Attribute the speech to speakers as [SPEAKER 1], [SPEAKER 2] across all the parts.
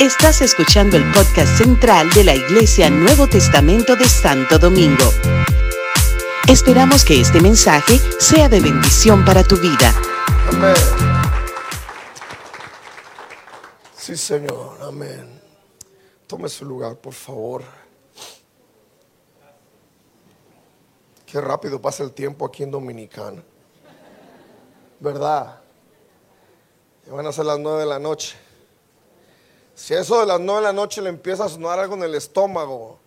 [SPEAKER 1] Estás escuchando el podcast central de la Iglesia Nuevo Testamento de Santo Domingo. Esperamos que este mensaje sea de bendición para tu vida.
[SPEAKER 2] Amén. Sí, Señor. Amén. Tome su lugar, por favor. Qué rápido pasa el tiempo aquí en Dominicana. ¿Verdad? Van a ser las nueve de la noche. Si eso de las nueve de la noche le empieza a sonar algo en el estómago,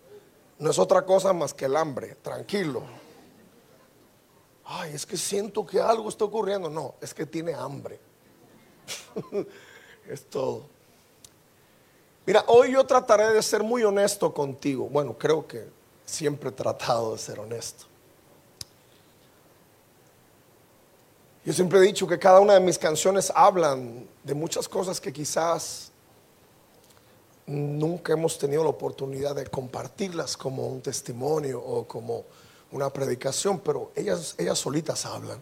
[SPEAKER 2] no es otra cosa más que el hambre. Tranquilo. Ay, es que siento que algo está ocurriendo. No, es que tiene hambre. es todo. Mira, hoy yo trataré de ser muy honesto contigo. Bueno, creo que siempre he tratado de ser honesto. Yo siempre he dicho que cada una de mis canciones hablan de muchas cosas que quizás nunca hemos tenido la oportunidad de compartirlas como un testimonio o como una predicación, pero ellas, ellas solitas hablan.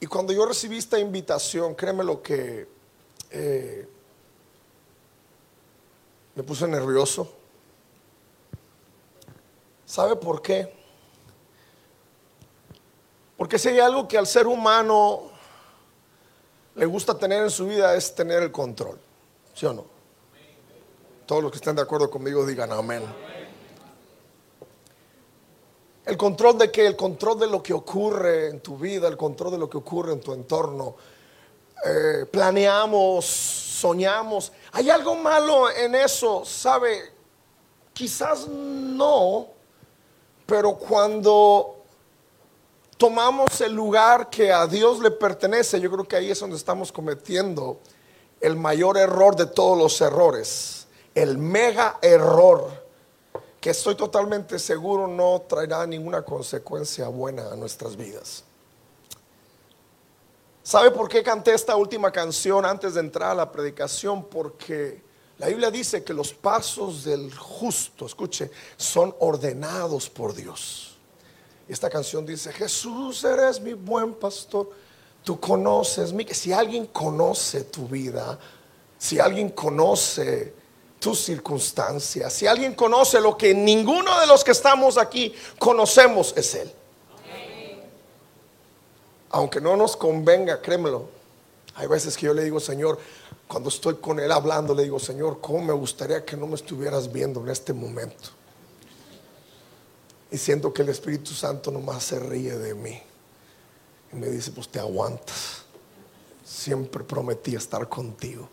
[SPEAKER 2] Y cuando yo recibí esta invitación, créeme lo que eh, me puse nervioso. ¿Sabe por qué? Porque si hay algo que al ser humano le gusta tener en su vida es tener el control. ¿Sí o no? Todos los que estén de acuerdo conmigo digan amén. El control de que el control de lo que ocurre en tu vida, el control de lo que ocurre en tu entorno. Eh, planeamos, soñamos. ¿Hay algo malo en eso? ¿Sabe? Quizás no, pero cuando tomamos el lugar que a Dios le pertenece, yo creo que ahí es donde estamos cometiendo el mayor error de todos los errores, el mega error, que estoy totalmente seguro no traerá ninguna consecuencia buena a nuestras vidas. ¿Sabe por qué canté esta última canción antes de entrar a la predicación? Porque la Biblia dice que los pasos del justo, escuche, son ordenados por Dios. Esta canción dice, Jesús eres mi buen pastor, tú conoces mi, si alguien conoce tu vida, si alguien conoce tus circunstancias, si alguien conoce lo que ninguno de los que estamos aquí conocemos, es Él. Aunque no nos convenga, créemelo. Hay veces que yo le digo, Señor, cuando estoy con Él hablando, le digo, Señor, ¿cómo me gustaría que no me estuvieras viendo en este momento? Y siento que el Espíritu Santo nomás se ríe de mí. Y me dice, pues te aguantas. Siempre prometí estar contigo.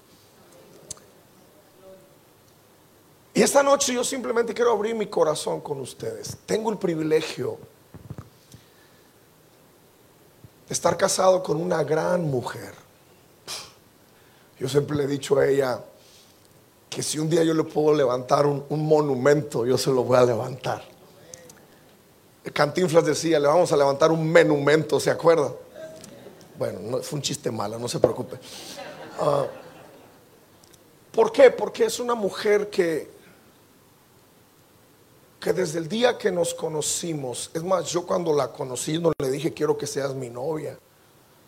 [SPEAKER 2] Y esta noche yo simplemente quiero abrir mi corazón con ustedes. Tengo el privilegio de estar casado con una gran mujer. Yo siempre le he dicho a ella que si un día yo le puedo levantar un, un monumento, yo se lo voy a levantar. Cantinflas decía, le vamos a levantar un menumento, ¿se acuerda? Bueno, no, fue un chiste malo, no se preocupe. Ah, ¿Por qué? Porque es una mujer que, que desde el día que nos conocimos, es más, yo cuando la conocí no le dije quiero que seas mi novia.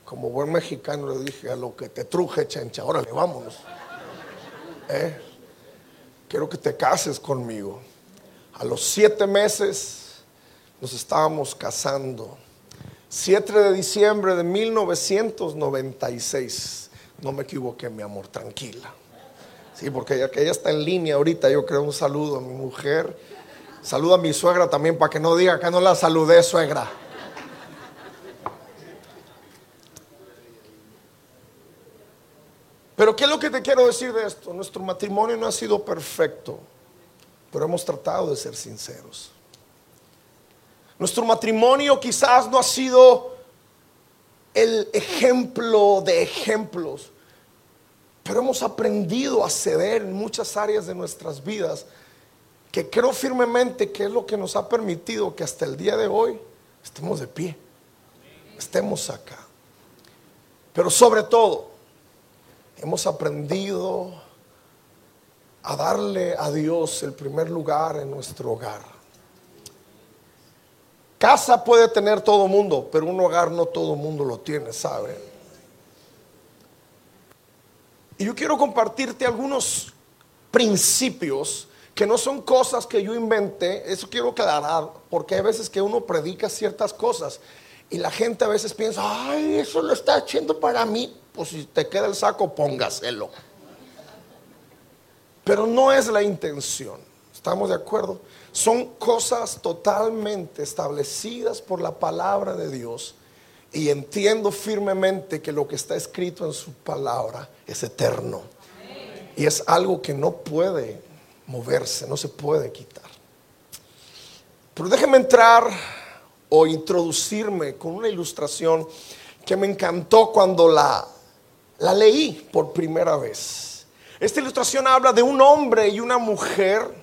[SPEAKER 2] Como buen mexicano le dije a lo que te truje, chencha, órale, vámonos. ¿Eh? Quiero que te cases conmigo. A los siete meses nos estábamos casando. 7 de diciembre de 1996. No me equivoqué, mi amor, tranquila. Sí, porque que ella está en línea ahorita, yo creo un saludo a mi mujer. Saludo a mi suegra también para que no diga que no la saludé, suegra. Pero ¿qué es lo que te quiero decir de esto? Nuestro matrimonio no ha sido perfecto, pero hemos tratado de ser sinceros. Nuestro matrimonio quizás no ha sido el ejemplo de ejemplos, pero hemos aprendido a ceder en muchas áreas de nuestras vidas que creo firmemente que es lo que nos ha permitido que hasta el día de hoy estemos de pie, estemos acá. Pero sobre todo, hemos aprendido a darle a Dios el primer lugar en nuestro hogar. Casa puede tener todo mundo, pero un hogar no todo mundo lo tiene, ¿sabe? Y yo quiero compartirte algunos principios que no son cosas que yo inventé, eso quiero aclarar, porque hay veces que uno predica ciertas cosas y la gente a veces piensa, ay, eso lo está haciendo para mí, pues si te queda el saco, póngaselo. Pero no es la intención, ¿estamos de acuerdo? Son cosas totalmente establecidas por la palabra de Dios y entiendo firmemente que lo que está escrito en su palabra es eterno. Y es algo que no puede moverse, no se puede quitar. Pero déjeme entrar o introducirme con una ilustración que me encantó cuando la, la leí por primera vez. Esta ilustración habla de un hombre y una mujer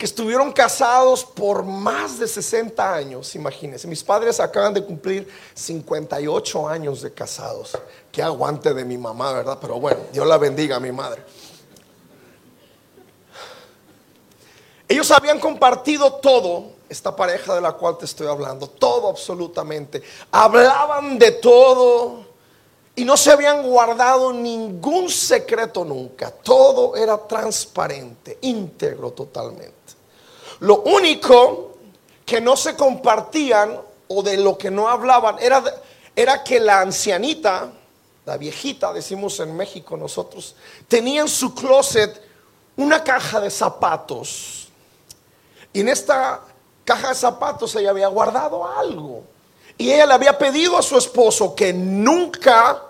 [SPEAKER 2] que estuvieron casados por más de 60 años, imagínense. Mis padres acaban de cumplir 58 años de casados. Qué aguante de mi mamá, ¿verdad? Pero bueno, Dios la bendiga a mi madre. Ellos habían compartido todo, esta pareja de la cual te estoy hablando, todo absolutamente. Hablaban de todo y no se habían guardado ningún secreto nunca. Todo era transparente, íntegro totalmente. Lo único que no se compartían o de lo que no hablaban era, era que la ancianita, la viejita, decimos en México nosotros, tenía en su closet una caja de zapatos. Y en esta caja de zapatos ella había guardado algo. Y ella le había pedido a su esposo que nunca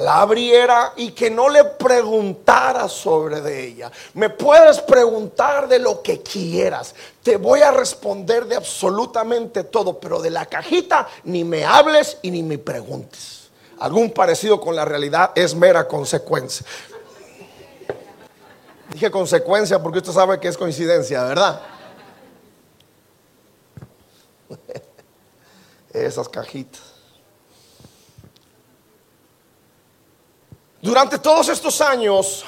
[SPEAKER 2] la abriera y que no le preguntara sobre de ella. Me puedes preguntar de lo que quieras. Te voy a responder de absolutamente todo, pero de la cajita ni me hables y ni me preguntes. Algún parecido con la realidad es mera consecuencia. Dije consecuencia porque usted sabe que es coincidencia, ¿verdad? Esas cajitas. Durante todos estos años,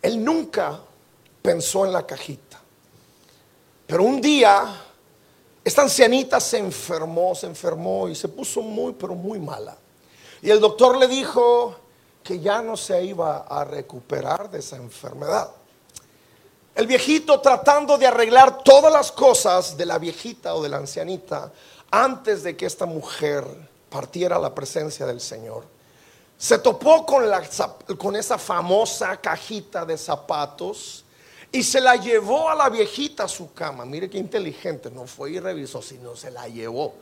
[SPEAKER 2] él nunca pensó en la cajita. Pero un día, esta ancianita se enfermó, se enfermó y se puso muy, pero muy mala. Y el doctor le dijo que ya no se iba a recuperar de esa enfermedad. El viejito tratando de arreglar todas las cosas de la viejita o de la ancianita antes de que esta mujer partiera a la presencia del Señor se topó con, la, con esa famosa cajita de zapatos y se la llevó a la viejita a su cama. Mire qué inteligente, no fue y revisó, sino se la llevó.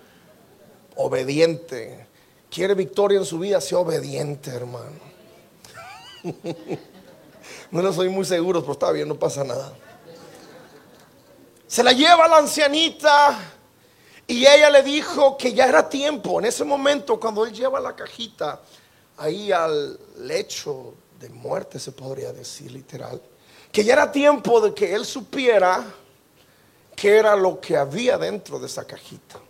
[SPEAKER 2] Obediente. Quiere victoria en su vida, sea obediente, hermano. no lo soy muy seguro, pero está bien, no pasa nada. Se la lleva la ancianita y ella le dijo que ya era tiempo. En ese momento, cuando él lleva la cajita, ahí al lecho de muerte, se podría decir literal, que ya era tiempo de que él supiera qué era lo que había dentro de esa cajita.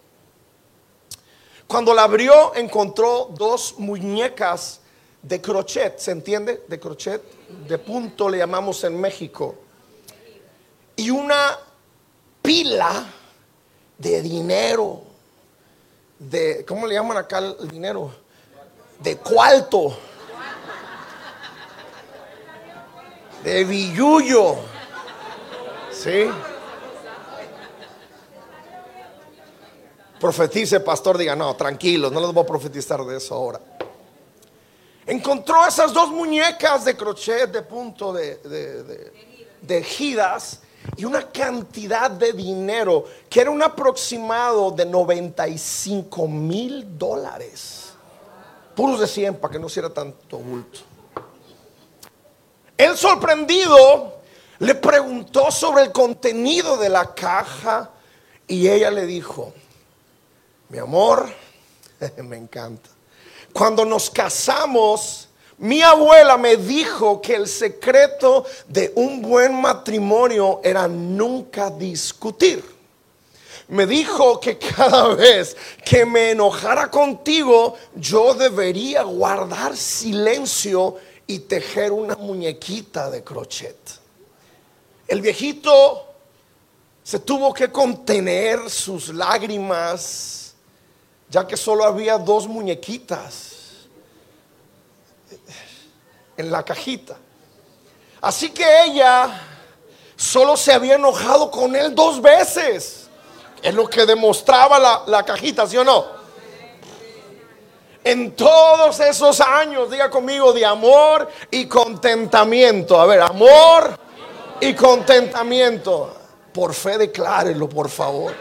[SPEAKER 2] Cuando la abrió, encontró dos muñecas de crochet, ¿se entiende? De crochet, de punto le llamamos en México. Y una pila de dinero, de, ¿cómo le llaman acá el dinero? de cuarto, de billuyo. ¿Sí? Profetice, pastor, diga, no, tranquilos, no les voy a profetizar de eso ahora. Encontró esas dos muñecas de crochet de punto de, de, de, de gidas y una cantidad de dinero que era un aproximado de 95 mil dólares puros de 100 para que no hiciera tanto bulto. El sorprendido le preguntó sobre el contenido de la caja y ella le dijo, mi amor, me encanta. Cuando nos casamos, mi abuela me dijo que el secreto de un buen matrimonio era nunca discutir me dijo que cada vez que me enojara contigo, yo debería guardar silencio y tejer una muñequita de crochet. El viejito se tuvo que contener sus lágrimas, ya que solo había dos muñequitas. En la cajita. Así que ella solo se había enojado con él dos veces. Es lo que demostraba la, la cajita, ¿sí o no? En todos esos años, diga conmigo, de amor y contentamiento. A ver, amor y contentamiento. Por fe declárelo, por favor.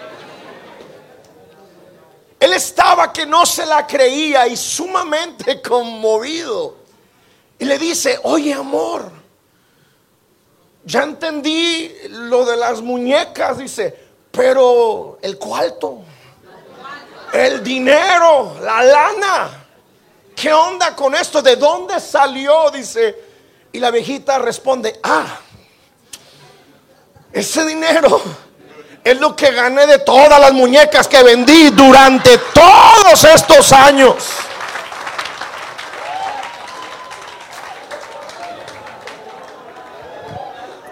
[SPEAKER 2] Él estaba que no se la creía y sumamente conmovido. Y le dice, oye amor, ya entendí lo de las muñecas, dice, pero el cuarto, el dinero, la lana, ¿qué onda con esto? ¿De dónde salió? Dice, y la viejita responde, ah, ese dinero es lo que gané de todas las muñecas que vendí durante todos estos años.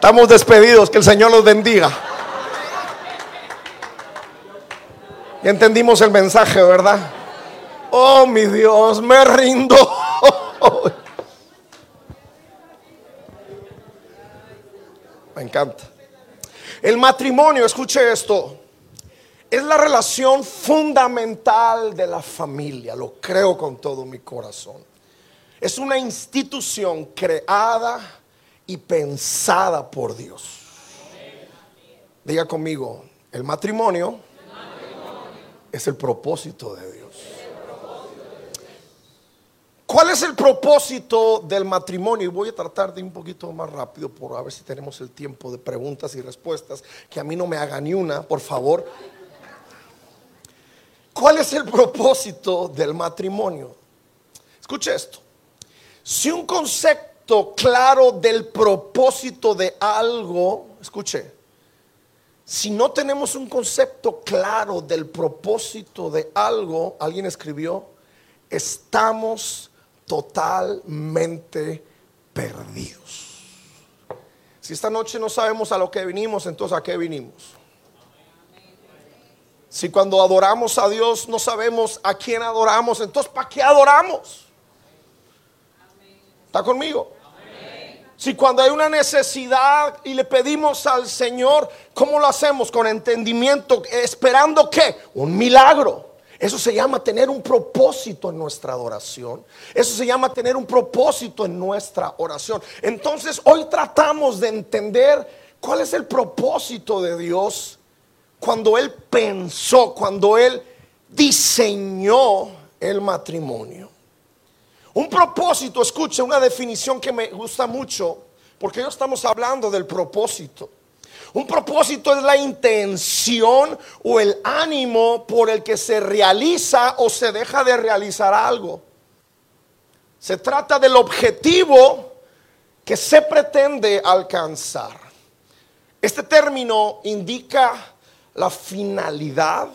[SPEAKER 2] Estamos despedidos, que el Señor los bendiga. Ya entendimos el mensaje, ¿verdad? Oh, mi Dios, me rindo. Me encanta. El matrimonio, escuche esto, es la relación fundamental de la familia, lo creo con todo mi corazón. Es una institución creada y pensada por Dios. Diga conmigo, el matrimonio, es el propósito de Dios. ¿Cuál es el propósito del matrimonio? Y voy a tratar de ir un poquito más rápido por a ver si tenemos el tiempo de preguntas y respuestas. Que a mí no me haga ni una, por favor. ¿Cuál es el propósito del matrimonio? Escuche esto. Si un concepto claro del propósito de algo, escuche, si no tenemos un concepto claro del propósito de algo, alguien escribió, estamos totalmente perdidos. Si esta noche no sabemos a lo que vinimos, entonces a qué vinimos. Si cuando adoramos a Dios no sabemos a quién adoramos, entonces ¿para qué adoramos? ¿Está conmigo? Si cuando hay una necesidad y le pedimos al Señor, ¿cómo lo hacemos? Con entendimiento, esperando qué? Un milagro. Eso se llama tener un propósito en nuestra adoración. Eso se llama tener un propósito en nuestra oración. Entonces hoy tratamos de entender cuál es el propósito de Dios cuando Él pensó, cuando Él diseñó el matrimonio. Un propósito, escuche, una definición que me gusta mucho, porque hoy estamos hablando del propósito. Un propósito es la intención o el ánimo por el que se realiza o se deja de realizar algo. Se trata del objetivo que se pretende alcanzar. Este término indica la finalidad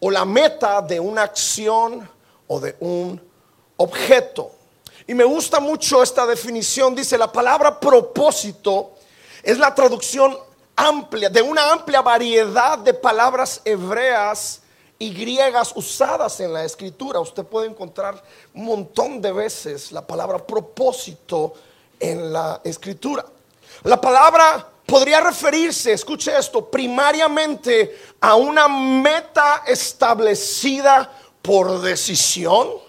[SPEAKER 2] o la meta de una acción o de un objeto. Y me gusta mucho esta definición. Dice, la palabra propósito es la traducción amplia, de una amplia variedad de palabras hebreas y griegas usadas en la escritura. Usted puede encontrar un montón de veces la palabra propósito en la escritura. La palabra podría referirse, escuche esto, primariamente a una meta establecida por decisión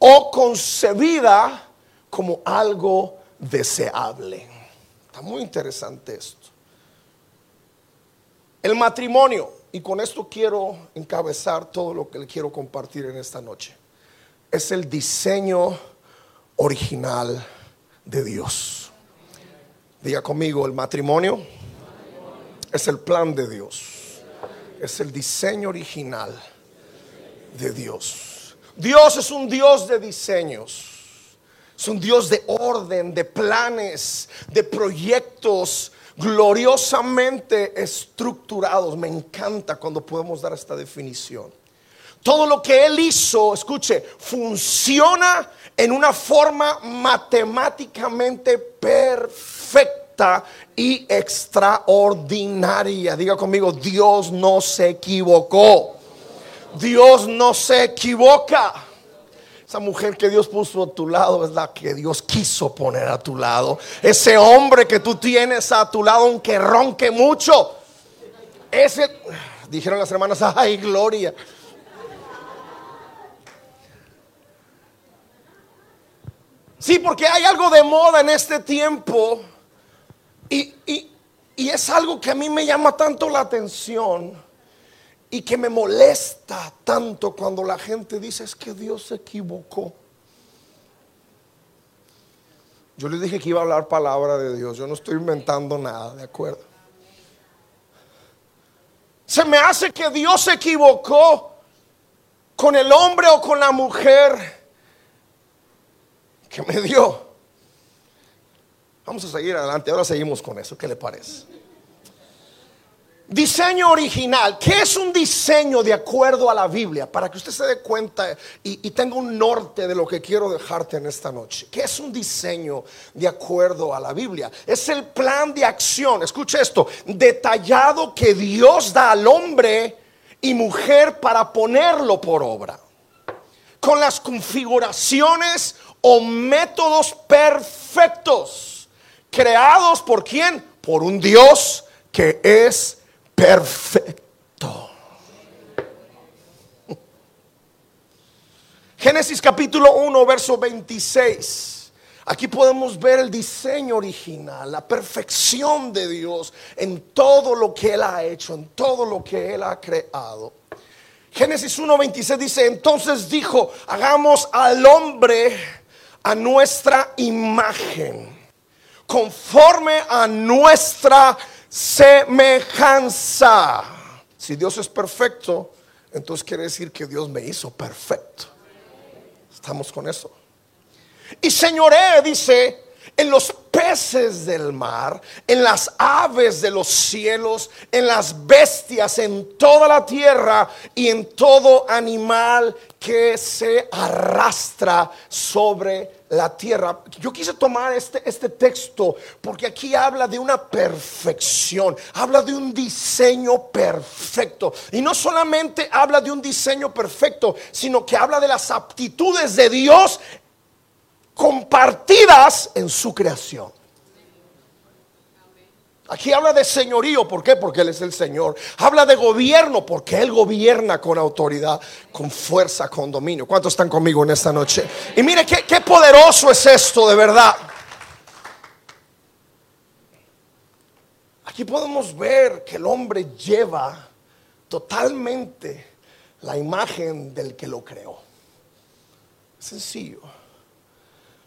[SPEAKER 2] o concebida como algo deseable. Está muy interesante esto. El matrimonio, y con esto quiero encabezar todo lo que le quiero compartir en esta noche, es el diseño original de Dios. Diga conmigo, el matrimonio es el plan de Dios, es el diseño original de Dios. Dios es un Dios de diseños. Es un Dios de orden, de planes, de proyectos, gloriosamente estructurados. Me encanta cuando podemos dar esta definición. Todo lo que Él hizo, escuche, funciona en una forma matemáticamente perfecta y extraordinaria. Diga conmigo, Dios no se equivocó. Dios no se equivoca. Esa mujer que Dios puso a tu lado es la que Dios quiso poner a tu lado. Ese hombre que tú tienes a tu lado, aunque ronque mucho. Ese, dijeron las hermanas, ay, gloria. Sí, porque hay algo de moda en este tiempo y, es algo que a mí me llama tanto la atención y que me molesta tanto cuando la gente dice es que Dios se equivocó. Yo le dije que iba a hablar palabra de Dios, yo no estoy inventando nada, ¿de acuerdo? Se me hace que Dios se equivocó con el hombre o con la mujer que me dio. Vamos a seguir adelante, ahora seguimos con eso, ¿qué le parece? Diseño original. ¿Qué es un diseño de acuerdo a la Biblia? Para que usted se dé cuenta y, tenga un norte de lo que quiero dejarte en esta noche. ¿Qué es un diseño de acuerdo a la Biblia? Es el plan de acción, escuche esto, detallado que Dios da al hombre y mujer para ponerlo por obra. Con las configuraciones o métodos perfectos, creados por quién? Por un Dios que es perfecto. Génesis capítulo 1, verso 26. Aquí podemos ver el diseño original, la perfección de Dios en todo lo que Él ha hecho, en todo lo que Él ha creado. Génesis 1.26 dice, entonces dijo, hagamos al hombre a nuestra imagen, conforme a nuestra semejanza. Si Dios es perfecto, entonces quiere decir que Dios me hizo perfecto. ¿Estamos con eso? Y señoré, dice, en los peces del mar, en las aves de los cielos, en las bestias, en toda la tierra y en todo animal que se arrastra sobre la tierra. Yo quise tomar este, este texto porque aquí habla de una perfección, habla de un diseño perfecto. Y no solamente habla de un diseño perfecto, sino que habla de las aptitudes de Dios compartidas en su creación. Aquí habla de señorío, ¿por qué? Porque Él es el Señor. Habla de gobierno, porque Él gobierna con autoridad, con fuerza, con dominio. ¿Cuántos están conmigo en esta noche? Y mire qué, qué poderoso es esto, de verdad. Aquí podemos ver que el hombre lleva totalmente la imagen del que lo creó. Sencillo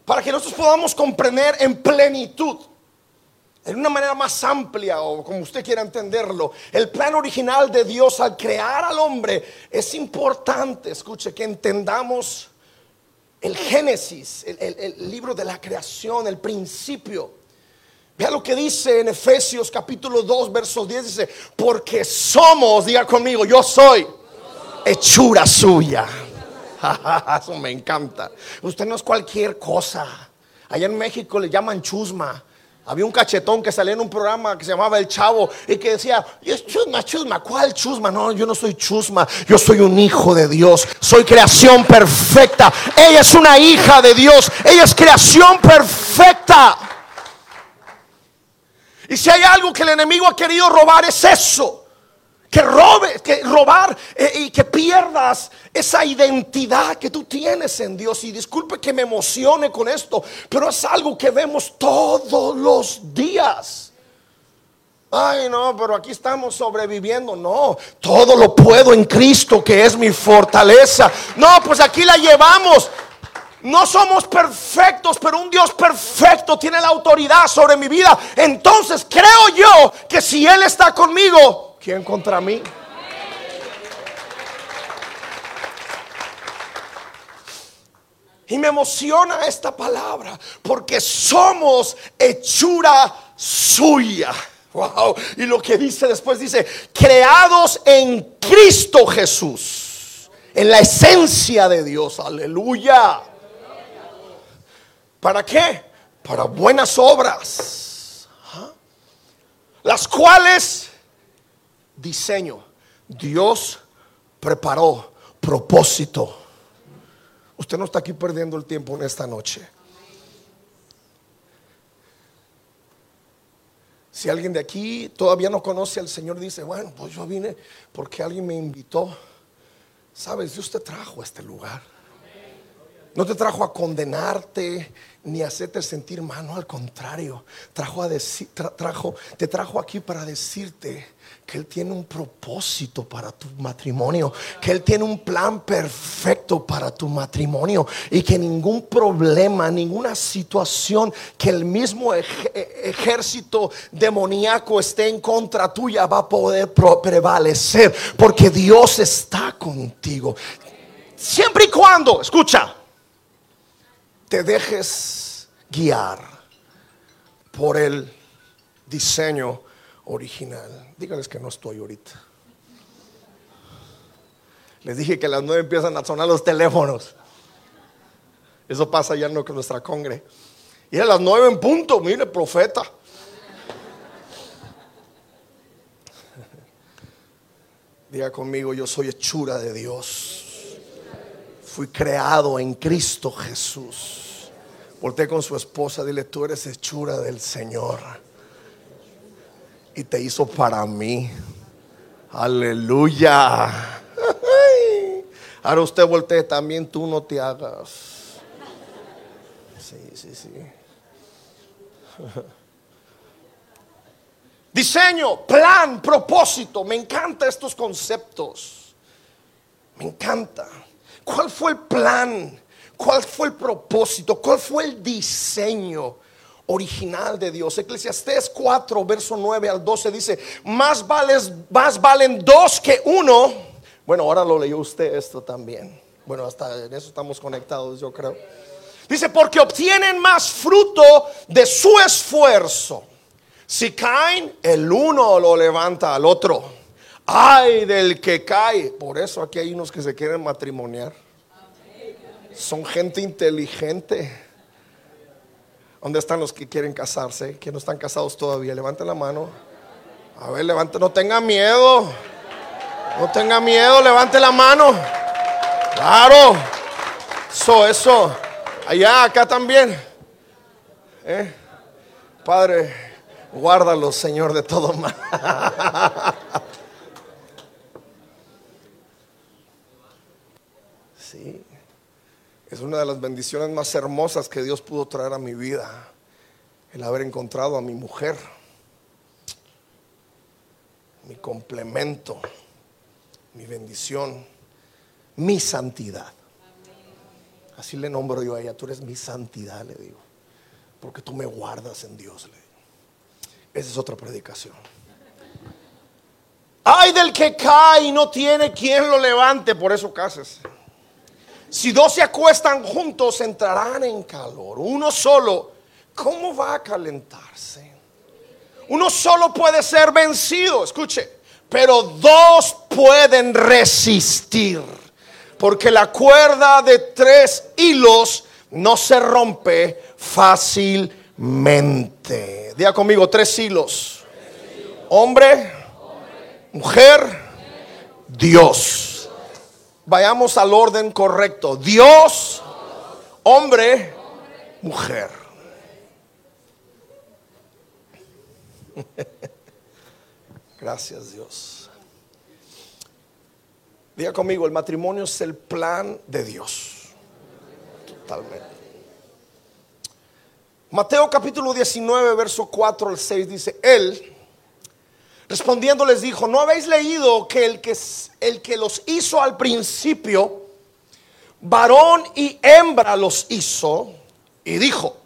[SPEAKER 2] para que nosotros podamos comprender en plenitud, en una manera más amplia o como usted quiera entenderlo, el plan original de Dios al crear al hombre, es importante, escuche, que entendamos el Génesis, el, libro de la creación, el principio. Vea lo que dice en Efesios capítulo 2, verso 10, dice, porque somos, diga conmigo, yo soy hechura suya. Eso me encanta. Usted no es cualquier cosa. Allá en México le llaman chusma. Había un cachetón que salía en un programa que se llamaba El Chavo y que decía, es chusma, chusma, ¿cuál chusma? No, yo no soy chusma, yo soy un hijo de Dios, soy creación perfecta. Ella es una hija de Dios, ella es creación perfecta. Y si hay algo que el enemigo ha querido robar es eso que robe, que robar eh, y que pierdas esa identidad que tú tienes en Dios. Y disculpe que me emocione con esto, pero es algo que vemos todos los días. Ay, no, pero aquí estamos sobreviviendo. No, todo lo puedo en Cristo que es mi fortaleza. No, pues aquí la llevamos. No somos perfectos, pero un Dios perfecto tiene la autoridad sobre mi vida. Entonces creo yo que si Él está conmigo, ¿Quién contra mí? Y me emociona esta palabra porque somos hechura suya. Wow. Y lo que dice después dice, creados en Cristo Jesús, en la esencia de Dios. Aleluya. ¿Para qué? Para buenas obras. ¿Ah? Las cuales diseño. Dios preparó propósito. Usted no está aquí perdiendo el tiempo en esta noche. Si alguien de aquí todavía no conoce al Señor, dice, bueno, pues yo vine porque alguien me invitó. Sabes, Dios te trajo a este lugar. No te trajo a condenarte ni a hacerte sentir mal, no, al contrario, trajo a decir, trajo, te trajo aquí para decirte que Él tiene un propósito para tu matrimonio, que Él tiene un plan perfecto para tu matrimonio y que ningún problema, ninguna situación que el mismo ejército demoníaco esté en contra tuya va a poder prevalecer, porque Dios está contigo. Siempre y cuando, escucha, te dejes guiar por el diseño original. Dígales que no estoy ahorita. Les dije que a las nueve empiezan a sonar los teléfonos. Eso pasa ya no con nuestra congre. Y a las nueve en punto, mire, profeta. Diga conmigo, yo soy hechura de Dios. Fui creado en Cristo Jesús. Volté con su esposa, dile, tú eres hechura del Señor y te hizo para mí. Aleluya. Ahora usted voltee también, tú no te hagas. Sí, sí, sí. Diseño, plan, propósito. Me encantan estos conceptos. Me encanta. ¿Cuál fue el plan? ¿Cuál fue el propósito? ¿Cuál fue el diseño? Original de Dios. Eclesiastés 4, verso 9 al 12 dice, más, vales, más valen dos que uno. Bueno, ahora lo leyó usted esto también. Bueno, hasta en eso estamos conectados, yo creo. Dice, porque obtienen más fruto de su esfuerzo. Si caen, el uno lo levanta al otro. Ay del que cae. Por eso aquí hay unos que se quieren matrimoniar. Son gente inteligente ¿Dónde están los que quieren casarse? Que no están casados todavía. Levanten la mano. A ver, levante, no tenga miedo. No tenga miedo, levante la mano. Claro. Eso, eso. Allá, acá también. ¿Eh? Padre, guárdalo, Señor, de todo mal. Sí. Es una de las bendiciones más hermosas que Dios pudo traer a mi vida, el haber encontrado a mi mujer, mi complemento, mi bendición, mi santidad. Así le nombro yo a ella, tú eres mi santidad, le digo, porque tú me guardas en Dios. Esa es otra predicación. Ay del que cae y no tiene quien lo levante, por eso casas. Si dos se acuestan juntos, entrarán en calor. Uno solo, ¿cómo va a calentarse? Uno solo puede ser vencido, escuche, pero dos pueden resistir. Porque la cuerda de tres hilos no se rompe fácilmente. Diga conmigo, tres hilos. Hombre, mujer, Dios. Vayamos al orden correcto. Dios, hombre, mujer. Gracias Dios. Diga conmigo, el matrimonio es el plan de Dios. Totalmente. Mateo capítulo 19, verso 4 al 6 dice, Él Respondiendo les dijo, ¿no habéis leído que el que, el que los hizo al principio, varón y hembra los hizo? Y dijo,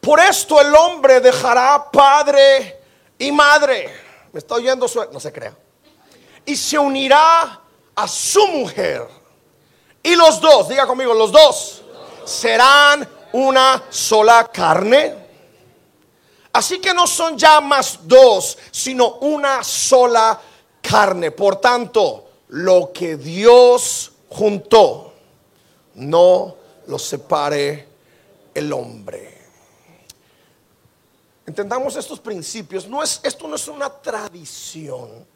[SPEAKER 2] por esto el hombre dejará padre y madre. ¿Me está oyendo? No se crea. Y se unirá a su mujer. Y los dos, diga conmigo, los dos serán una sola carne. Así que no son ya más dos, sino una sola carne. Por tanto, lo que Dios juntó, no lo separe el hombre. Entendamos estos principios. No es, esto no es una tradición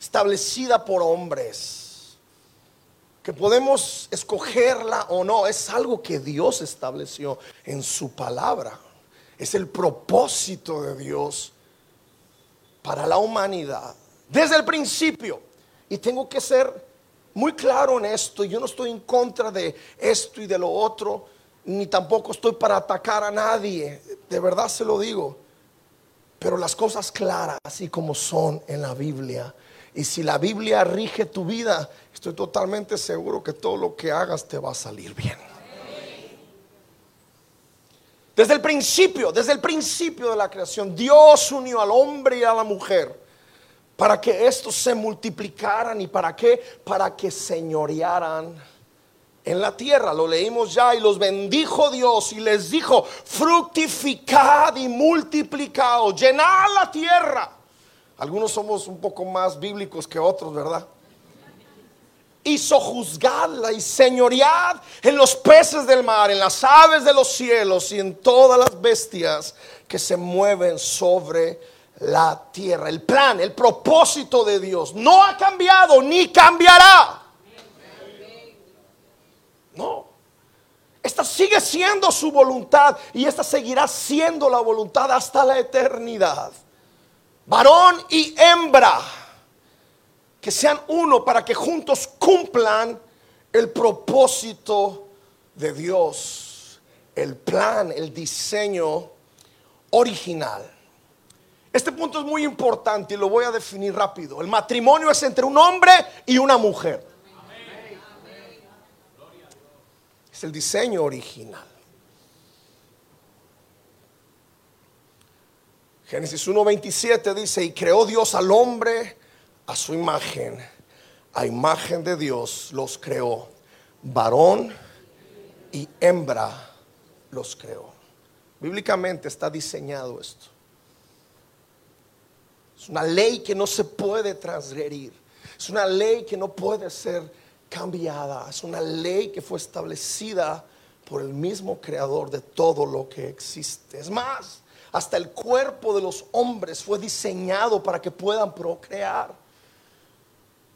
[SPEAKER 2] establecida por hombres. que podemos escogerla o no, es algo que Dios estableció en su palabra. Es el propósito de Dios para la humanidad desde el principio. Y tengo que ser muy claro en esto. Yo no estoy en contra de esto y de lo otro, ni tampoco estoy para atacar a nadie. De verdad se lo digo. Pero las cosas claras, así como son en la Biblia, y si la Biblia rige tu vida, estoy totalmente seguro que todo lo que hagas te va a salir bien. Desde el principio, desde el principio de la creación, Dios unió al hombre y a la mujer para que estos se multiplicaran y para qué? Para que señorearan en la tierra. Lo leímos ya y los bendijo Dios y les dijo, fructificad y multiplicaos, llenad la tierra. Algunos somos un poco más bíblicos que otros, ¿verdad? Hizo juzgarla y señoread en los peces del mar, en las aves de los cielos y en todas las bestias que se mueven sobre la tierra. El plan, el propósito de Dios no ha cambiado ni cambiará. No. Esta sigue siendo su voluntad y esta seguirá siendo la voluntad hasta la eternidad varón y hembra, que sean uno para que juntos cumplan el propósito de Dios, el plan, el diseño original. Este punto es muy importante y lo voy a definir rápido. El matrimonio es entre un hombre y una mujer. Es el diseño original. Génesis 1.27 dice, y creó Dios al hombre a su imagen, a imagen de Dios los creó, varón y hembra los creó. Bíblicamente está diseñado esto. Es una ley que no se puede transgredir. Es una ley que no puede ser cambiada. Es una ley que fue establecida por el mismo creador de todo lo que existe. Es más, hasta el cuerpo de los hombres fue diseñado para que puedan procrear.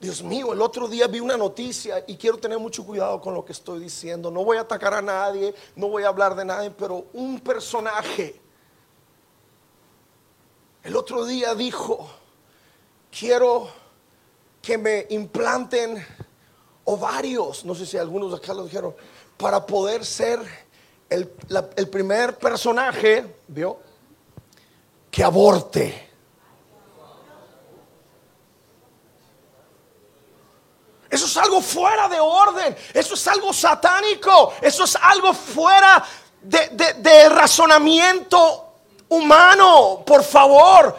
[SPEAKER 2] Dios mío, el otro día vi una noticia y quiero tener mucho cuidado con lo que estoy diciendo. No voy a atacar a nadie, no voy a hablar de nadie, pero un personaje el otro día dijo, quiero que me implanten ovarios, no sé si algunos de acá lo dijeron, para poder ser el, el primer personaje, ¿vio? que aborte. Eso es algo fuera de orden, eso es algo satánico, eso es algo fuera de, razonamiento humano. Por favor,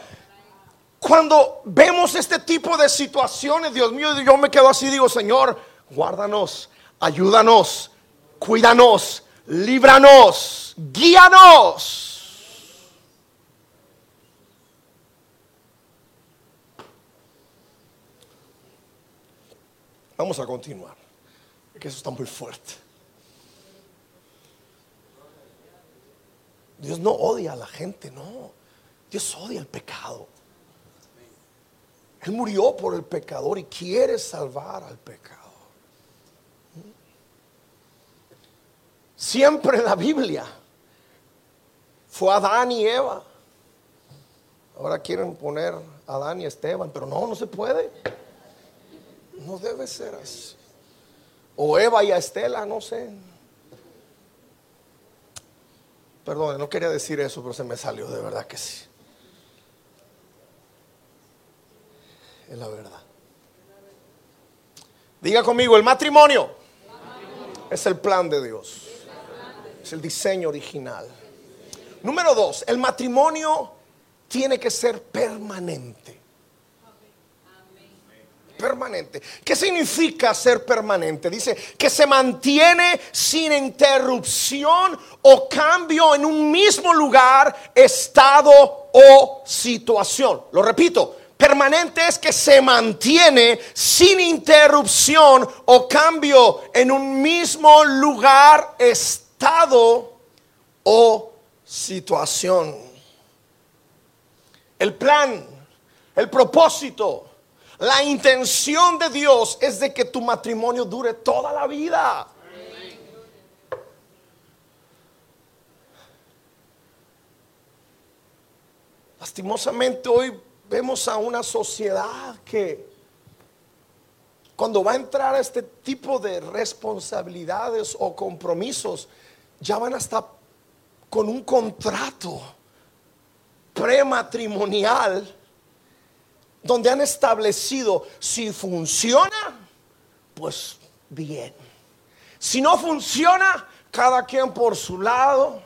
[SPEAKER 2] cuando vemos este tipo de situaciones, Dios mío, yo me quedo así, digo, Señor, guárdanos, ayúdanos, cuídanos, líbranos, guíanos. Vamos a continuar, que eso está muy fuerte. Dios no odia a la gente, no. Dios odia el pecado. Él murió por el pecador y quiere salvar al pecador. Siempre en la Biblia fue Adán y Eva. Ahora quieren poner a Adán y Esteban, pero no, no se puede. No debe ser así. O Eva y a Estela, no sé. Perdón, no quería decir eso, pero se me salió, de verdad que sí. Es la verdad. Diga conmigo, el matrimonio es el plan de Dios. Es el diseño original. Número dos, el matrimonio tiene que ser permanente permanente. ¿Qué significa ser permanente? Dice que se mantiene sin interrupción o cambio en un mismo lugar, estado o situación. Lo repito, permanente es que se mantiene sin interrupción o cambio en un mismo lugar, estado o situación. El plan, el propósito, La intención de Dios es de que tu matrimonio dure toda la vida. Lastimosamente hoy vemos a una sociedad que cuando va a entrar a este tipo de responsabilidades o compromisos, ya van hasta con un contrato prematrimonial donde han establecido si funciona, pues bien. Si no funciona, cada quien por su lado.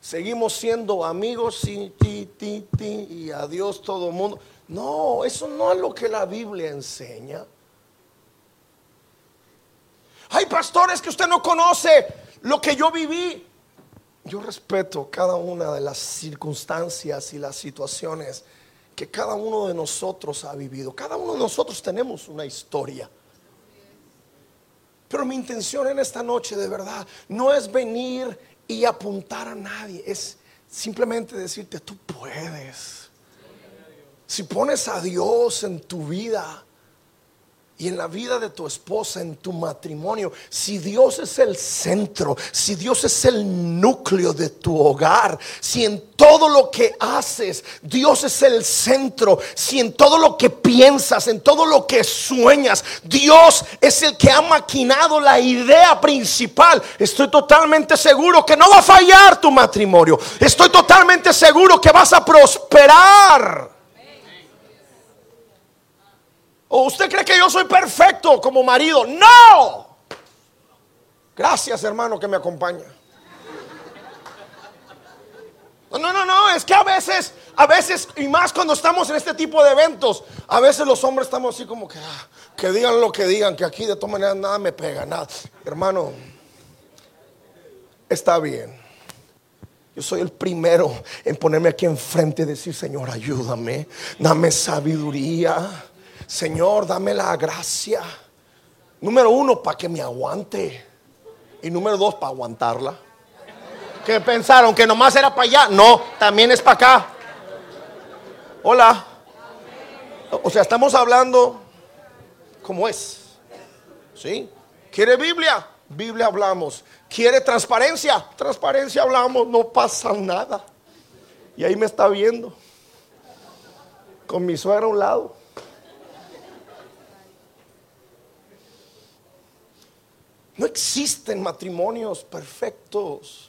[SPEAKER 2] Seguimos siendo amigos y, adiós todo el mundo. No, eso no es lo que la Biblia enseña. Hay pastores que usted no conoce lo que yo viví. Yo respeto cada una de las circunstancias y las situaciones que cada uno de nosotros ha vivido. Cada uno de nosotros tenemos una historia. Pero mi intención en esta noche de verdad no es venir y apuntar a nadie, es simplemente decirte, tú puedes. Si pones a Dios en tu vida, y en la vida de tu esposa, en tu matrimonio, si Dios es el centro, si Dios es el núcleo de tu hogar, si en todo lo que haces Dios es el centro, si en todo lo que piensas, en todo lo que sueñas, Dios es el que ha maquinado la idea principal, estoy totalmente seguro que no va a fallar tu matrimonio. Estoy totalmente seguro que vas a prosperar. ¿O usted cree que yo soy perfecto como marido? No. Gracias hermano que me acompaña. No, no, no, es que a veces, a veces, y más cuando estamos en este tipo de eventos, a veces los hombres estamos así como que, ah, que digan lo que digan, que aquí de todas maneras nada me pega, nada. Hermano, está bien. Yo soy el primero en ponerme aquí enfrente y decir, Señor, ayúdame, dame sabiduría. Señor, dame la gracia. Número uno, para que me aguante. Y número dos, para aguantarla. ¿Qué pensaron? ¿Que nomás era para allá? No, también es para acá. Hola. O sea, estamos hablando como es. ¿Sí? ¿Quiere Biblia? Biblia hablamos. ¿Quiere transparencia? Transparencia hablamos. No pasa nada. Y ahí me está viendo. Con mi suegra a un lado. No existen matrimonios perfectos.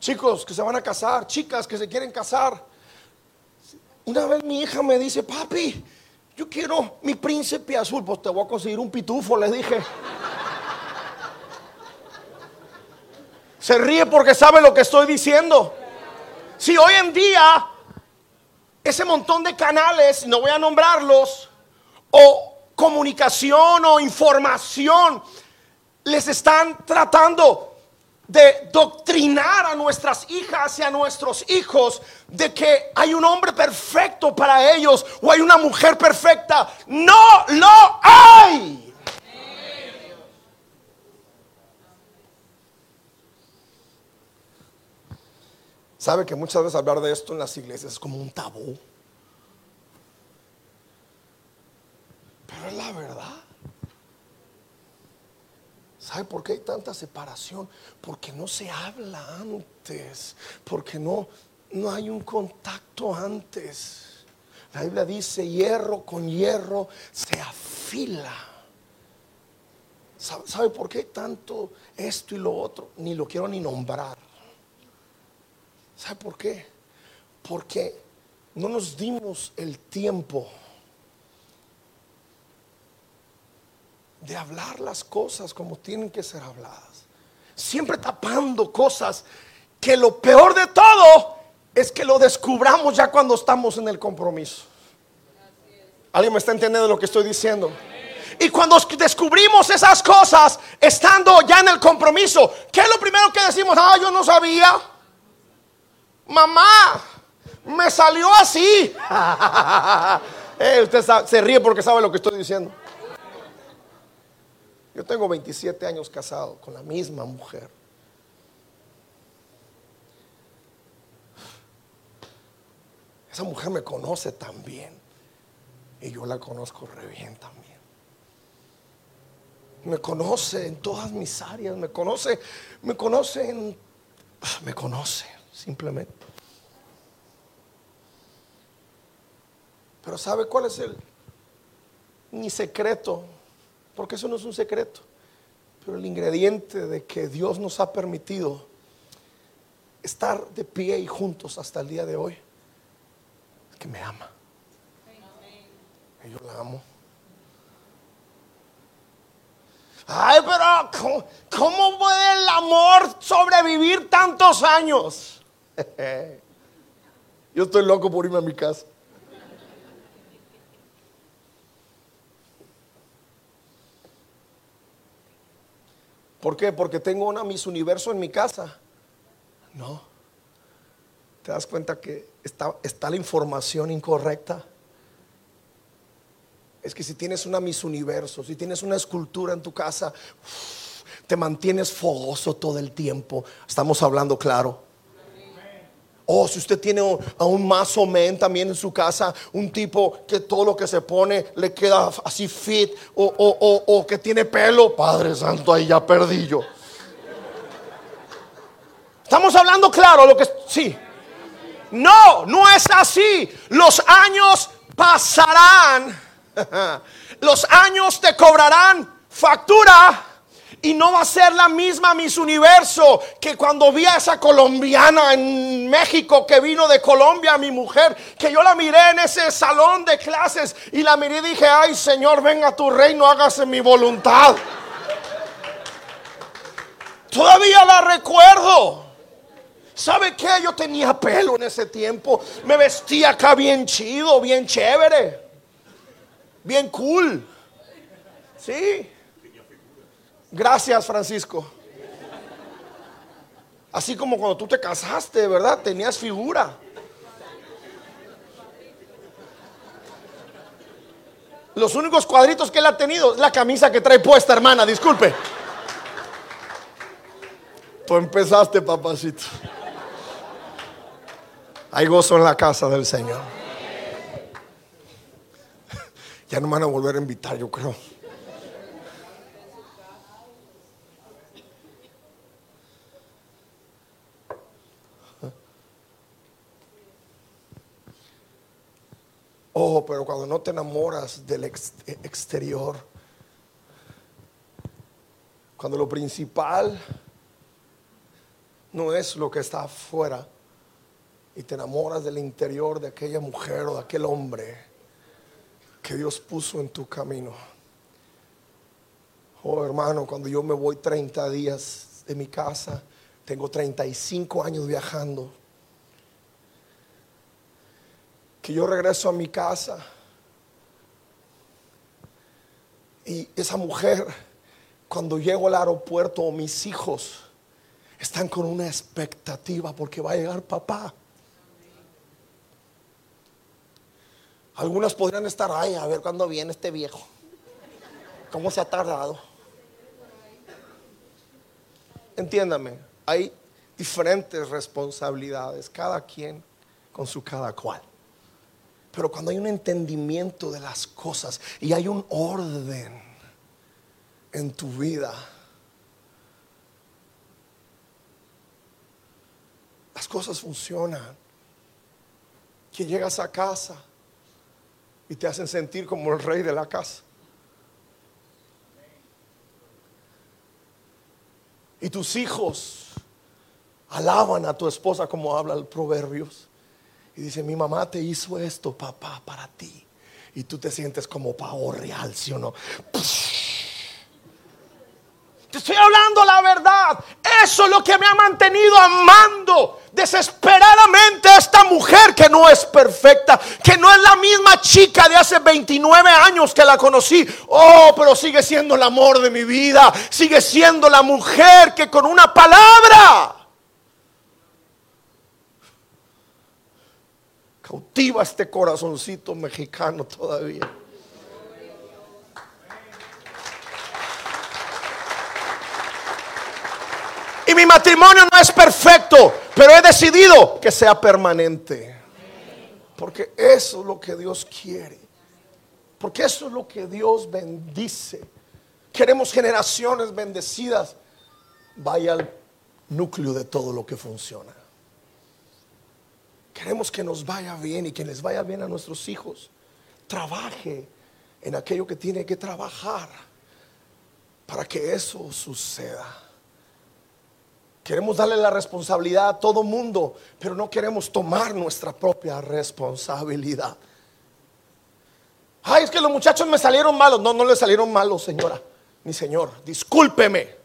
[SPEAKER 2] Chicos que se van a casar, chicas que se quieren casar. Una vez mi hija me dice, papi, yo quiero mi príncipe azul. Pues te voy a conseguir un pitufo, le dije. Se ríe porque sabe lo que estoy diciendo. Si hoy en día ese montón de canales, no voy a nombrarlos, o comunicación o información les están tratando de doctrinar a nuestras hijas y a nuestros hijos de que hay un hombre perfecto para ellos o hay una mujer perfecta. No lo hay. ¿Sabe que muchas veces hablar de esto en las iglesias es como un tabú? Pero es la verdad. ¿Sabe por qué hay tanta separación? Porque no se habla antes, porque no, no hay un contacto antes. La Biblia dice, hierro con hierro se afila. ¿Sabe, por qué hay tanto esto y lo otro? Ni lo quiero ni nombrar. ¿Sabe por qué? Porque no nos dimos el tiempo de hablar las cosas como tienen que ser habladas. Siempre tapando cosas que lo peor de todo es que lo descubramos ya cuando estamos en el compromiso. ¿Alguien me está entendiendo lo que estoy diciendo? Y cuando descubrimos esas cosas, estando ya en el compromiso, ¿qué es lo primero que decimos? Ah, yo no sabía. Mamá, me salió así. Eh, usted se ríe porque sabe lo que estoy diciendo. Yo tengo 27 años casado con la misma mujer. Esa mujer me conoce también. Y yo la conozco re bien también. Me conoce en todas mis áreas, me conoce, me conoce en, ah, me conoce simplemente. Pero ¿sabe cuál es el mi secreto? Porque eso no es un secreto. Pero el ingrediente de que Dios nos ha permitido estar de pie y juntos hasta el día de hoy es que me ama. Y yo la amo. Ay, pero ¿cómo, puede el amor sobrevivir tantos años? Yo estoy loco por irme a mi casa. ¿Por qué? Porque tengo una Miss Universo en mi casa. No. ¿Te das cuenta que está, está la información incorrecta? Es que si tienes una Miss Universo, si tienes una escultura en tu casa, te mantienes fogoso todo el tiempo. Estamos hablando claro. O oh, si usted tiene a un mazo men también en su casa, un tipo que todo lo que se pone le queda así fit, o, o que tiene pelo, Padre Santo, ahí ya perdí yo. Estamos hablando claro lo que sí. No, no es así. Los años pasarán. Los años te cobrarán factura y no va a ser la misma Miss Universo que cuando vi a esa colombiana en México que vino de Colombia, mi mujer, que yo la miré en ese salón de clases y la miré y dije, ay Señor, venga a tu reino, hágase mi voluntad. Todavía la recuerdo. ¿Sabe qué? Yo tenía pelo en ese tiempo. Me vestía acá bien chido, bien chévere. Bien cool. Sí. Gracias, Francisco. Así como cuando tú te casaste, ¿verdad? Tenías figura. Los únicos cuadritos que él ha tenido es la camisa que trae puesta, hermana, disculpe. Tú empezaste, papacito. Hay gozo en la casa del Señor. Ya no me van a volver a invitar, yo creo. Oh, pero cuando no te enamoras del exterior, cuando lo principal no es lo que está afuera y te enamoras del interior de aquella mujer o de aquel hombre que Dios puso en tu camino. Oh hermano, cuando yo me voy 30 días de mi casa, tengo 35 años viajando que yo regreso a mi casa y esa mujer, cuando llego al aeropuerto, mis hijos están con una expectativa porque va a llegar papá. Algunas podrían estar, ay, a ver cuándo viene este viejo. ¿Cómo se ha tardado? Entiéndame, hay diferentes responsabilidades, cada quien con su cada cual. Pero cuando hay un entendimiento de las cosas y hay un orden en tu vida, las cosas funcionan. Que llegas a casa y te hacen sentir como el rey de la casa. Y tus hijos alaban a tu esposa como habla el Proverbios. Y dice, mi mamá te hizo esto, papá, para ti. Y tú te sientes como pavo real, ¿sí o no? Te estoy hablando la verdad. Eso es lo que me ha mantenido amando desesperadamente a esta mujer que no es perfecta, que no es la misma chica de hace 29 años que la conocí. Oh, pero sigue siendo el amor de mi vida. Sigue siendo la mujer que con una palabra Cautiva este corazoncito mexicano todavía. Y mi matrimonio no es perfecto, pero he decidido que sea permanente. Porque eso es lo que Dios quiere. Porque eso es lo que Dios bendice. Queremos generaciones bendecidas. Vaya al núcleo de todo lo que funciona. Queremos que nos vaya bien y que les vaya bien a nuestros hijos. Trabaje en aquello que tiene que trabajar para que eso suceda. Queremos darle la responsabilidad a todo mundo, pero no queremos tomar nuestra propia responsabilidad. Ay, es que los muchachos me salieron malos. No, no le salieron malos, señora, mi señor. Discúlpeme.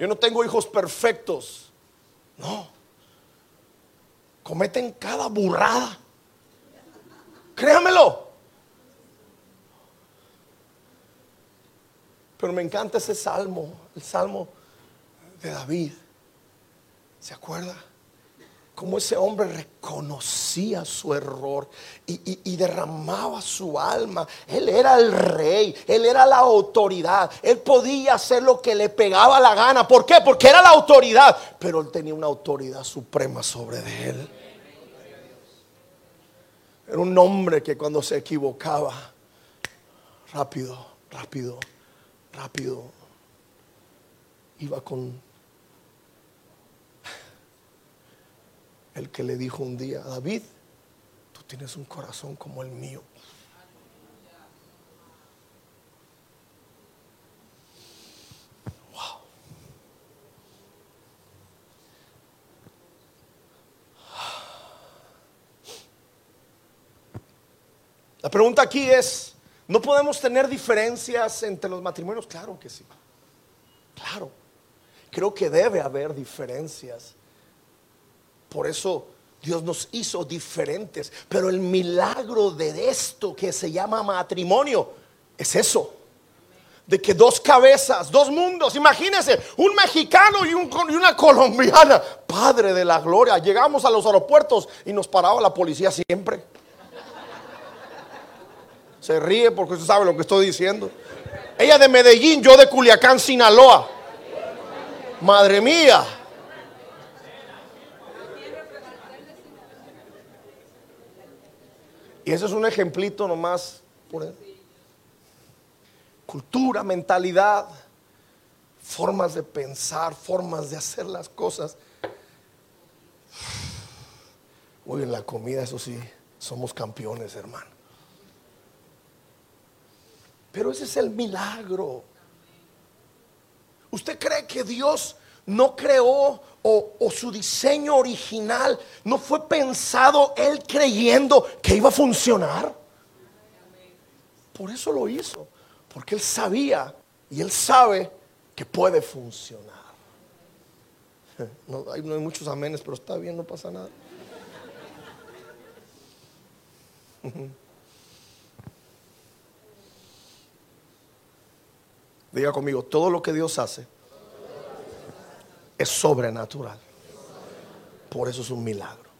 [SPEAKER 2] Yo no tengo hijos perfectos. No. Cometen cada burrada. Créamelo. Pero me encanta ese salmo, el salmo de David. ¿Se acuerda? Cómo ese hombre reconocía su error y, derramaba su alma. Él era el rey, él era la autoridad. Él podía hacer lo que le pegaba la gana. ¿Por qué? Porque era la autoridad. Pero él tenía una autoridad suprema sobre él. Era un hombre que cuando se equivocaba, rápido, rápido, rápido, iba con el que le dijo un día, David, tú tienes un corazón como el mío. Wow. La pregunta aquí es, ¿no podemos tener diferencias entre los matrimonios? Claro que sí. Claro. Creo que debe haber diferencias por eso Dios nos hizo diferentes. Pero el milagro de esto que se llama matrimonio es eso. De que dos cabezas, dos mundos, imagínense, un mexicano y, una colombiana, Padre de la Gloria. Llegamos a los aeropuertos y nos paraba la policía siempre. Se ríe porque usted sabe lo que estoy diciendo. Ella de Medellín, yo de Culiacán, Sinaloa. Madre mía. Y eso es un ejemplito nomás. Cultura, mentalidad, formas de pensar, formas de hacer las cosas. Hoy en la comida, eso sí, somos campeones, hermano. Pero ese es el milagro. ¿Usted cree que Dios no creó o, su diseño original no fue pensado él creyendo que iba a funcionar. Por eso lo hizo, porque él sabía y él sabe que puede funcionar. No hay, muchos amenes, pero está bien, no pasa nada. Diga conmigo, todo lo que Dios hace es sobrenatural. Por eso es un milagro.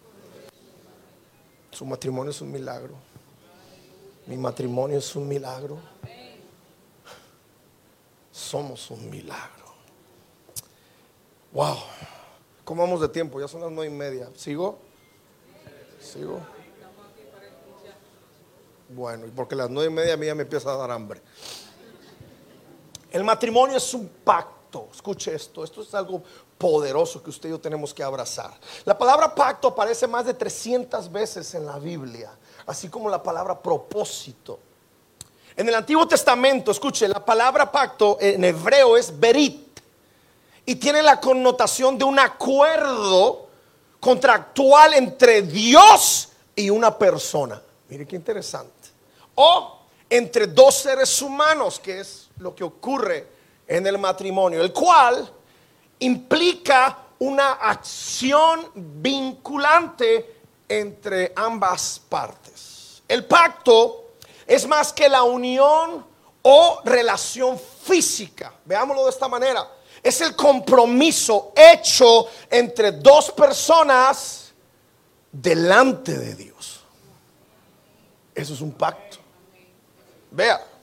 [SPEAKER 2] Su matrimonio es un milagro. Mi matrimonio es un milagro. Somos un milagro. Wow. ¿Cómo vamos de tiempo? Ya son las nueve y media. ¿Sigo? ¿Sigo? Bueno, porque las nueve y media a mí ya me empieza a dar hambre. El matrimonio es un pacto. Escuche esto. Esto es algo poderoso que usted y yo tenemos que abrazar. La palabra pacto aparece más de 300 veces en la Biblia, así como la palabra propósito. En el Antiguo Testamento, escuche, la palabra pacto en hebreo es berit y tiene la connotación de un acuerdo contractual entre Dios y una persona. Mire qué interesante. O entre dos seres humanos, que es lo que ocurre en el matrimonio, el cual implica una acción vinculante entre ambas partes. El pacto es más que la unión o relación física. Veámoslo de esta manera. Es el compromiso hecho entre dos personas delante de Dios. Eso es un pacto. Vea.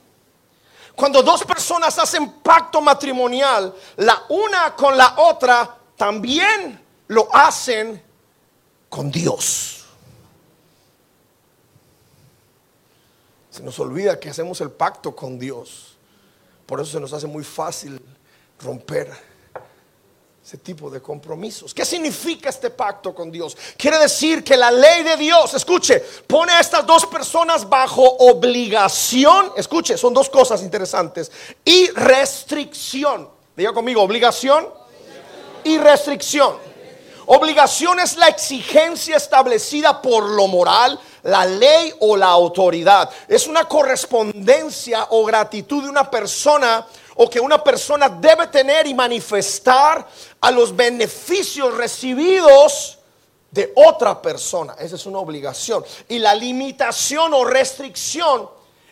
[SPEAKER 2] Cuando dos personas hacen pacto matrimonial, la una con la otra también lo hacen con Dios. Se nos olvida que hacemos el pacto con Dios. Por eso se nos hace muy fácil romper ese tipo de compromisos. ¿Qué significa este pacto con Dios? Quiere decir que la ley de Dios, escuche, pone a estas dos personas bajo obligación, escuche, son dos cosas interesantes, y restricción. Diga conmigo, obligación y restricción. Obligación es la exigencia establecida por lo moral, la ley o la autoridad. Es una correspondencia o gratitud de una persona o que una persona debe tener y manifestar a los beneficios recibidos de otra persona. Esa es una obligación. Y la limitación o restricción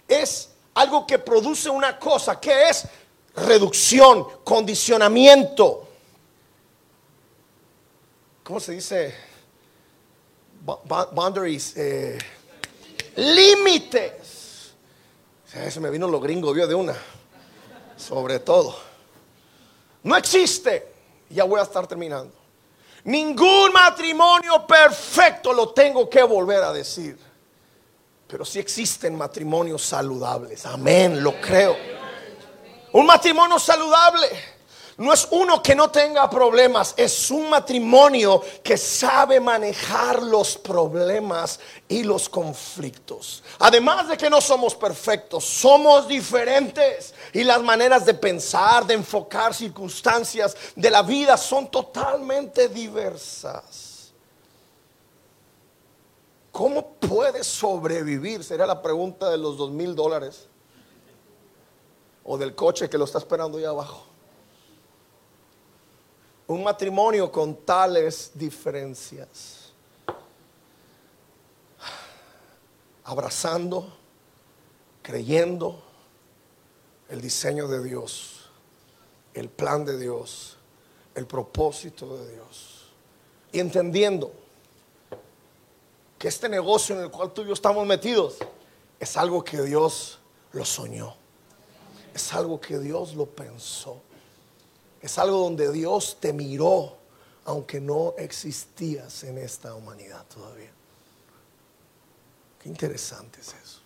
[SPEAKER 2] es algo que produce una cosa, que es reducción, condicionamiento. ¿Cómo se dice? Boundaries. Eh, límites. Se me vino lo gringo, vio de una sobre todo. No existe, ya voy a estar terminando. Ningún matrimonio perfecto lo tengo que volver a decir. Pero sí existen matrimonios saludables. Amén, lo creo. Un matrimonio saludable no es uno que no tenga problemas, es un matrimonio que sabe manejar los problemas y los conflictos. Además de que no somos perfectos, somos diferentes y las maneras de pensar, de enfocar circunstancias de la vida son totalmente diversas. ¿Cómo puedes sobrevivir? Sería la pregunta de los dos mil dólares o del coche que lo está esperando ahí abajo un matrimonio con tales diferencias. Abrazando, creyendo el diseño de Dios, el plan de Dios, el propósito de Dios. Y entendiendo que este negocio en el cual tú y yo estamos metidos es algo que Dios lo soñó. Es algo que Dios lo pensó. Es algo donde Dios te miró, aunque no existías en esta humanidad todavía. Qué interesante es eso.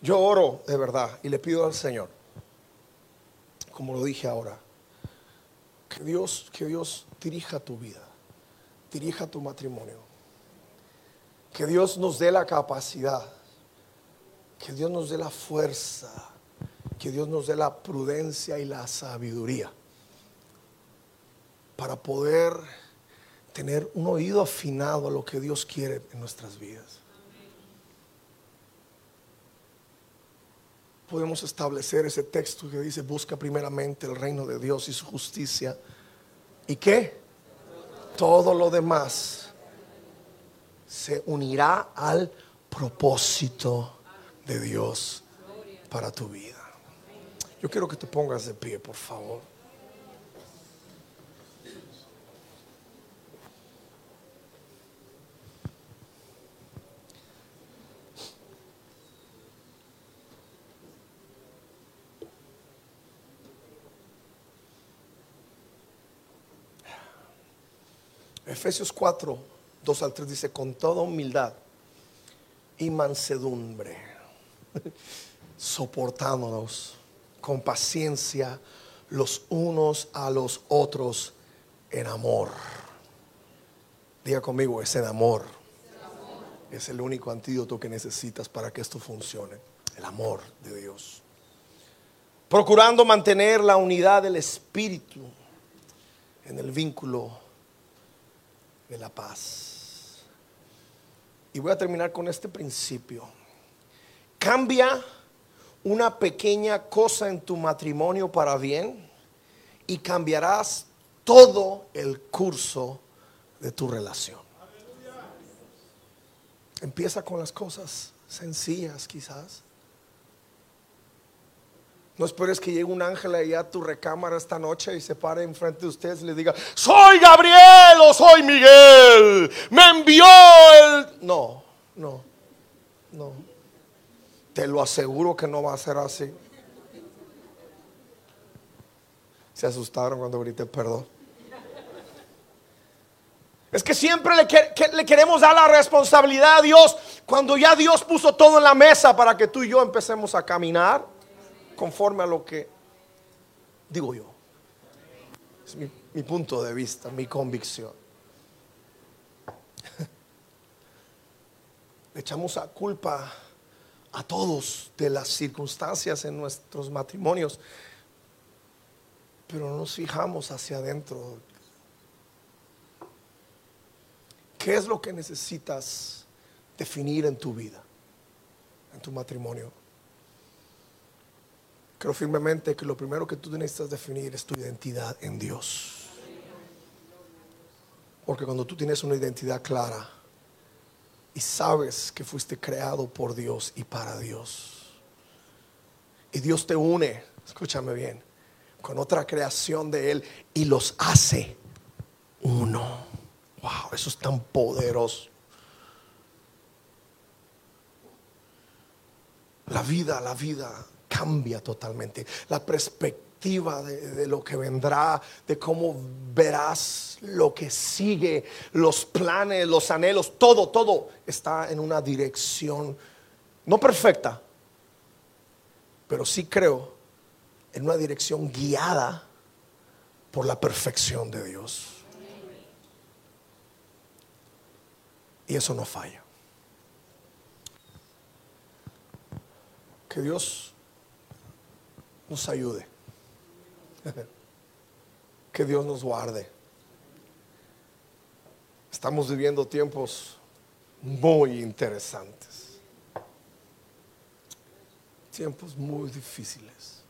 [SPEAKER 2] Yo oro de verdad y le pido al Señor, como lo dije ahora, que Dios, que Dios dirija tu vida, dirija tu matrimonio, que Dios nos dé la capacidad que Dios nos dé la fuerza, que Dios nos dé la prudencia y la sabiduría para poder tener un oído afinado a lo que Dios quiere en nuestras vidas. Podemos establecer ese texto que dice, busca primeramente el reino de Dios y su justicia. ¿Y qué? Todo lo demás se unirá al propósito de Dios para tu vida. Yo quiero que te pongas de pie, por favor. Efesios 4, 2 al 3 dice, con toda humildad y mansedumbre soportándonos con paciencia los unos a los otros en amor. Diga conmigo, es en amor. Es el único antídoto que necesitas para que esto funcione. El amor de Dios. Procurando mantener la unidad del Espíritu en el vínculo de la paz. Y voy a terminar con este principio. Cambia una pequeña cosa en tu matrimonio para bien y cambiarás todo el curso de tu relación. Empieza con las cosas sencillas quizás. No esperes que llegue un ángel allá a tu recámara esta noche y se pare enfrente de ustedes y le diga, soy Gabriel o soy Miguel, me envió el... No, no, no. Te lo aseguro que no va a ser así. Se asustaron cuando grité perdón. Es que siempre le, queremos dar la responsabilidad a Dios cuando ya Dios puso todo en la mesa para que tú y yo empecemos a caminar conforme a lo que digo yo. Es mi, mi punto de vista, mi convicción. Le echamos a culpa a todos de las circunstancias en nuestros matrimonios, pero no nos fijamos hacia adentro. ¿Qué es lo que necesitas definir en tu vida, en tu matrimonio? Creo firmemente que lo primero que tú necesitas definir es tu identidad en Dios. Porque cuando tú tienes una identidad clara, y sabes que fuiste creado por Dios y para Dios. Y Dios te une, escúchame bien, con otra creación de Él y los hace uno. Wow, eso es tan poderoso. La vida, la vida cambia totalmente. La perspectiva de, lo que vendrá, de cómo verás lo que sigue, los planes, los anhelos, todo, todo está en una dirección no perfecta, pero sí creo en una dirección guiada por la perfección de Dios. Y eso no falla. Que Dios nos ayude. Que Dios nos guarde. Estamos viviendo tiempos muy interesantes. Tiempos muy difíciles.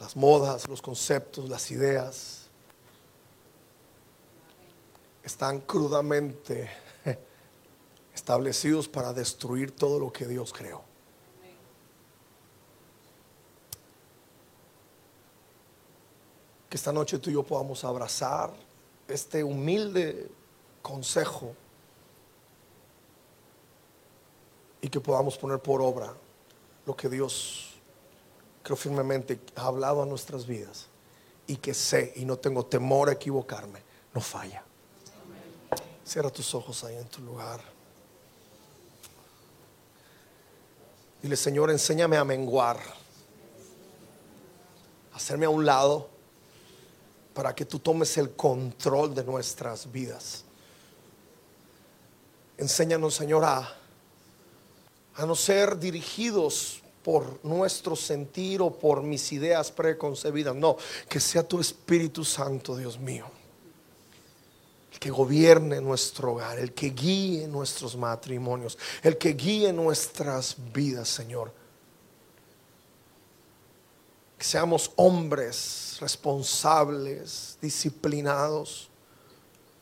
[SPEAKER 2] Las modas, los conceptos, las ideas están crudamente establecidos para destruir todo lo que Dios creó. Que esta noche tú y yo podamos abrazar este humilde consejo y que podamos poner por obra lo que Dios, creo firmemente, ha hablado a nuestras vidas y que sé y no tengo temor a equivocarme, no falla. Cierra tus ojos ahí en tu lugar. Dile, Señor, enséñame a menguar, hacerme a un lado para que tú tomes el control de nuestras vidas. Enséñanos, Señor, a, no ser dirigidos por nuestro sentir o por mis ideas preconcebidas. No, que sea tu Espíritu Santo, Dios mío, el que gobierne nuestro hogar, el que guíe nuestros matrimonios, el que guíe nuestras vidas, Señor. Seamos hombres responsables, disciplinados,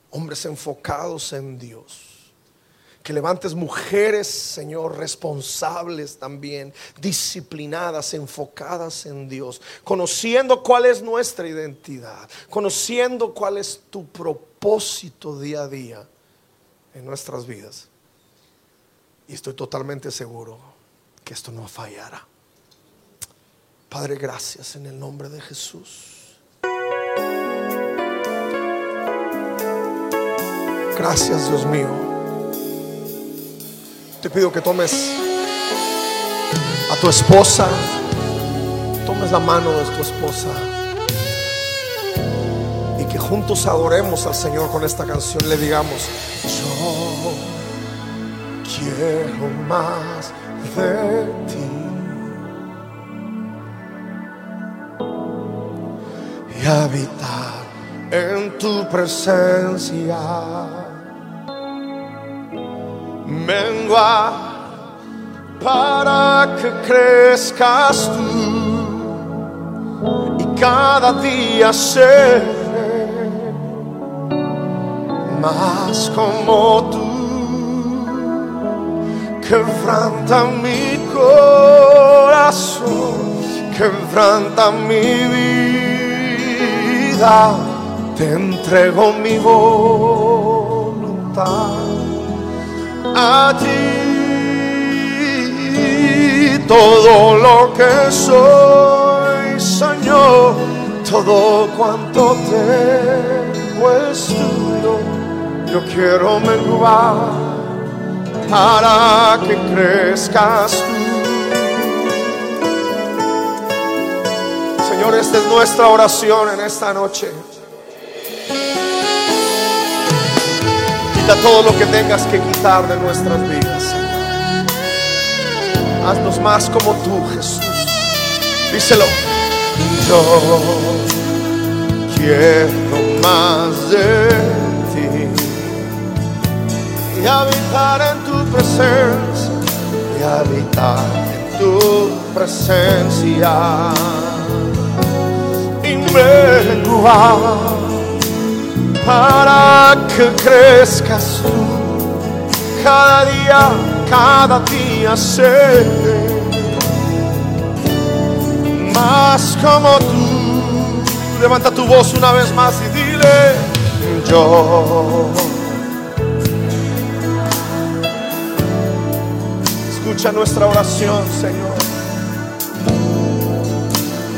[SPEAKER 2] hombres enfocados en Dios. Que levantes mujeres, Señor, responsables también, disciplinadas, enfocadas en Dios, conociendo cuál es nuestra identidad, conociendo cuál es tu propósito día a día en nuestras vidas. Y estoy totalmente seguro que esto no fallará. Padre, gracias en el nombre de Jesús. Gracias, Dios mío. Te pido que tomes a tu esposa, tomes la mano de tu esposa y que juntos adoremos al Señor con esta canción. Le digamos, yo quiero más de ti. Y habitar en tu presencia. Mengua para que crezcas tú y cada día ser más como tú. Quebranta mi corazón, quebranta mi vida te entrego mi voluntad a ti. Todo lo que soy, Señor, todo cuanto tengo es tuyo, Yo quiero menguar para que crezcas tú. Señor, esta es nuestra oración en esta noche. Quita todo lo que tengas que quitar de nuestras vidas. Haznos más como tú, Jesús. Díselo. Yo quiero más de ti y habitar en tu presencia y habitar en tu presencia para que crezcas tú cada día, cada día sé más como tú. Levanta tu voz una vez más y dile, yo. Escucha nuestra oración, Señor.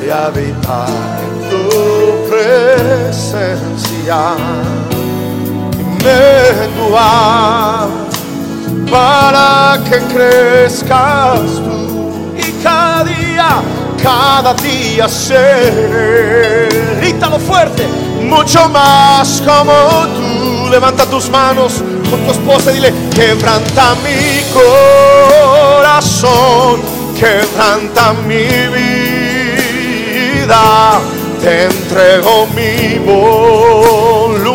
[SPEAKER 2] Y habitar presencia. Menguar para que crezcas tú. Y cada día cada día seré, grítalo fuerte, mucho más como tú. Levanta tus manos con tu esposa y dile, quebranta mi corazón, quebranta mi vida, te entrego mi voluntad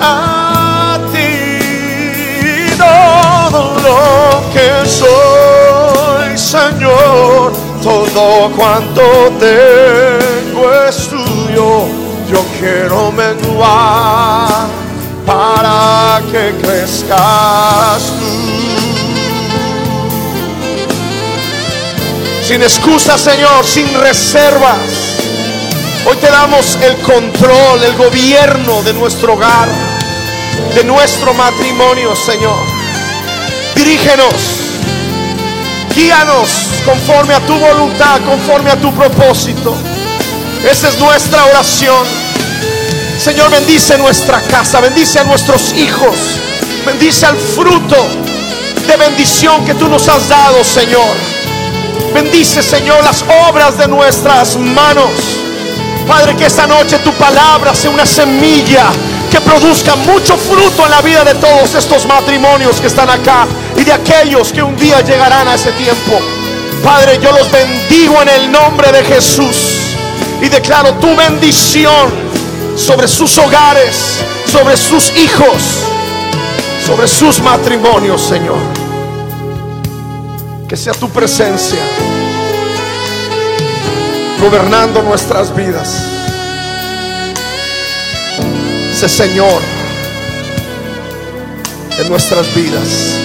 [SPEAKER 2] a ti, todo lo que soy, Señor, todo cuanto tengo es tuyo. Yo quiero menguar para que crezcas tú. Sin excusa, Señor, sin reservas. Hoy te damos el control, el gobierno de nuestro hogar, de nuestro matrimonio, Señor. Dirígenos, guíanos conforme a tu voluntad, conforme a tu propósito. Esa es nuestra oración. Señor, bendice nuestra casa, bendice a nuestros hijos, bendice al fruto de bendición que tú nos has dado, Señor. Bendice, Señor, las obras de nuestras manos. Padre, que esta noche tu palabra sea una semilla que produzca mucho fruto en la vida de todos estos matrimonios que están acá y de aquellos que un día llegarán a ese tiempo. Padre, yo los bendigo en el nombre de Jesús y declaro tu bendición sobre sus hogares, sobre sus hijos, sobre sus matrimonios, Señor. Que sea tu presencia gobernando nuestras vidas. Sé Señor en nuestras vidas.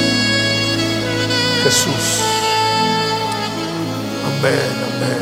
[SPEAKER 2] Jesús. Amén, amén,